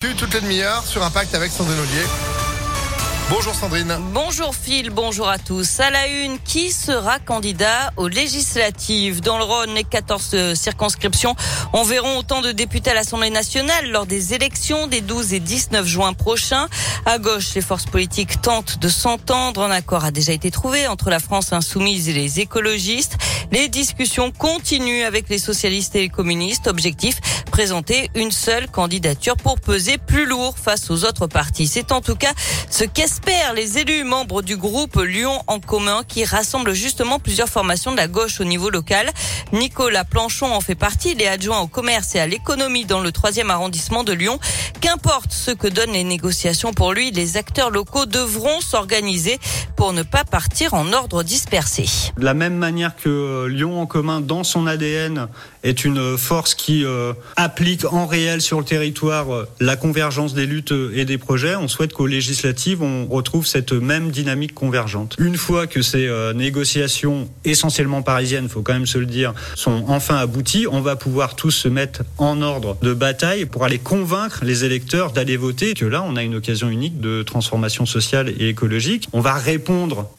Toutes les demi-heures sur Impact avec Sandrine Ollier. Bonjour Sandrine. Bonjour Phil, bonjour à tous. À la une, qui sera candidat aux législatives? Dans le Rhône, les 14 circonscriptions on verront autant de députés à l'Assemblée nationale lors des élections des 12 et 19 juin prochains. À gauche, les forces politiques tentent de s'entendre. Un accord a déjà été trouvé entre la France insoumise et les écologistes. Les discussions continuent avec les socialistes et les communistes. Objectif, présenter une seule candidature pour peser plus lourd face aux autres partis. C'est en tout cas ce qu'est les élus membres du groupe Lyon en commun qui rassemble justement plusieurs formations de la gauche au niveau local. Nicolas Planchon en fait partie. Il est adjoint au commerce et à l'économie dans le troisième arrondissement de Lyon. Qu'importe ce que donnent les négociations pour lui, les acteurs locaux devront s'organiser pour ne pas partir en ordre dispersé. De la même manière que euh, Lyon en commun, dans son ADN, est une force qui euh, applique en réel sur le territoire euh, la convergence des luttes et des projets, on souhaite qu'aux législatives, on retrouve cette même dynamique convergente. Une fois que ces négociations essentiellement parisiennes, faut quand même se le dire, sont enfin abouties, on va pouvoir tous se mettre en ordre de bataille pour aller convaincre les électeurs d'aller voter. Que là, on a une occasion unique de transformation sociale et écologique. On va répondre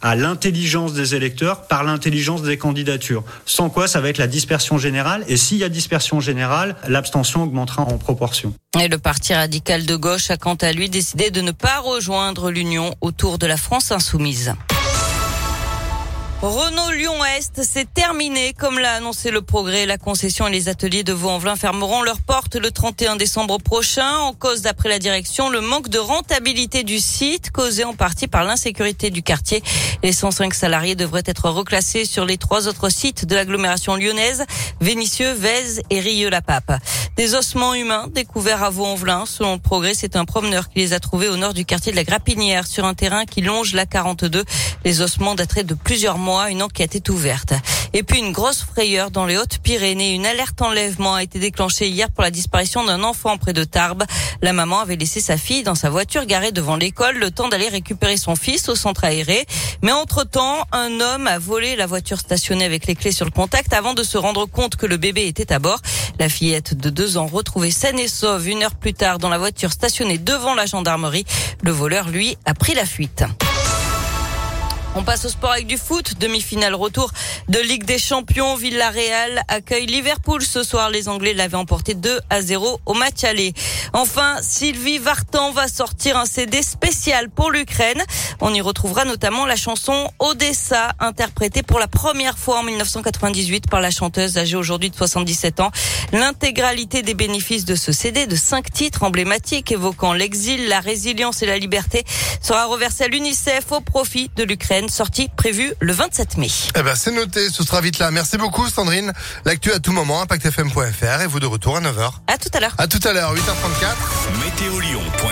à l'intelligence des électeurs par l'intelligence des candidatures. Sans quoi, ça va être la dispersion générale. Et s'il y a dispersion générale, l'abstention augmentera en proportion. Et le Parti radical de gauche a quant à lui décidé de ne pas rejoindre l'Union autour de la France insoumise. Renault Lyon-Est, c'est terminé. Comme l'a annoncé le progrès, la concession et les ateliers de Vaux-en-Velin fermeront leurs portes le 31 décembre prochain. En cause, d'après la direction, le manque de rentabilité du site, causé en partie par l'insécurité du quartier. Les 105 salariés devraient être reclassés sur les trois autres sites de l'agglomération lyonnaise, Vénissieux, Vèze et Rieux-la-Pape. Des ossements humains découverts à Vaux-en-Velin. Selon le progrès, c'est un promeneur qui les a trouvés au nord du quartier de la Grapinière, sur un terrain qui longe la 42. Les ossements dateraient de plusieurs mois une enquête est ouverte. Et puis une grosse frayeur dans les Hautes-Pyrénées. Une alerte enlèvement a été déclenchée hier pour la disparition d'un enfant près de Tarbes. La maman avait laissé sa fille dans sa voiture garée devant l'école le temps d'aller récupérer son fils au centre aéré. Mais entre-temps, un homme a volé la voiture stationnée avec les clés sur le contact avant de se rendre compte que le bébé était à bord. La fillette de deux ans retrouvée saine et sauve une heure plus tard dans la voiture stationnée devant la gendarmerie. Le voleur, lui, a pris la fuite. On passe au sport avec du foot. Demi-finale retour de Ligue des Champions. Villarreal accueille Liverpool ce soir. Les Anglais l'avaient emporté 2 à 0 au match aller. Enfin, Sylvie Vartan va sortir un CD spécial pour l'Ukraine. On y retrouvera notamment la chanson Odessa, interprétée pour la première fois en 1998 par la chanteuse âgée aujourd'hui de 77 ans. L'intégralité des bénéfices de ce CD de cinq titres emblématiques évoquant l'exil, la résilience et la liberté sera reversée à l'UNICEF au profit de l'Ukraine sortie prévue le 27 mai. Eh ben, c'est noté, ce sera vite là. Merci beaucoup, Sandrine. L'actu à tout moment, impactfm.fr et vous de retour à 9h. À tout à l'heure. À tout à l'heure, 8h34. Météo